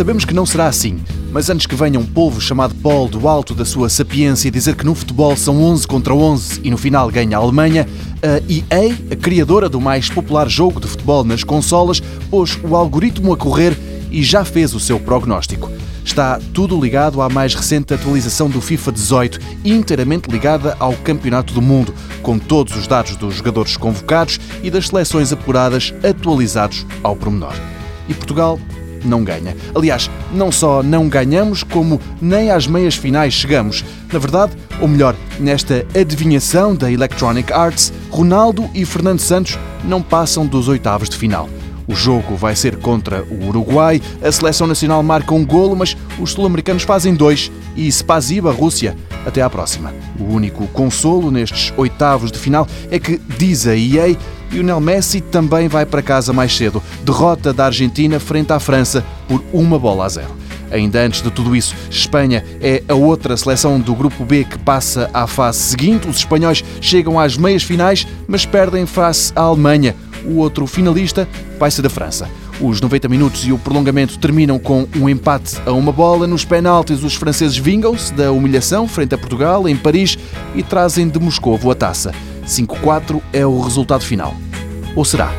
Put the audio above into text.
sabemos que não será assim. Mas antes que venha um povo chamado Paul do alto da sua sapiência dizer que no futebol são 11 contra 11 e no final ganha a Alemanha, a EA, a criadora do mais popular jogo de futebol nas consolas, pôs o algoritmo a correr e já fez o seu prognóstico. Está tudo ligado à mais recente atualização do FIFA 18, inteiramente ligada ao Campeonato do Mundo, com todos os dados dos jogadores convocados e das seleções apuradas atualizados ao pormenor. E Portugal não ganha. Aliás, não só não ganhamos, como nem às meias finais chegamos. Na verdade, ou melhor, nesta adivinhação da Electronic Arts, Ronaldo e Fernando Santos não passam dos oitavos de final. O jogo vai ser contra o Uruguai, a seleção nacional marca um golo, mas os sul-americanos fazem dois e Spasiba, Rússia. Até à próxima. O único consolo nestes oitavos de final é que, diz a EA, Lionel Messi também vai para casa mais cedo. Derrota da Argentina frente à França por uma bola a zero. Ainda antes de tudo isso, Espanha é a outra seleção do grupo B que passa à fase seguinte. Os espanhóis chegam às meias finais, mas perdem face à Alemanha. O outro finalista vai ser da França. Os 90 minutos e o prolongamento terminam com um empate a uma bola. Nos penaltis, os franceses vingam-se da humilhação frente a Portugal, em Paris, e trazem de Moscovo a taça. 5-4 é o resultado final. Ou será?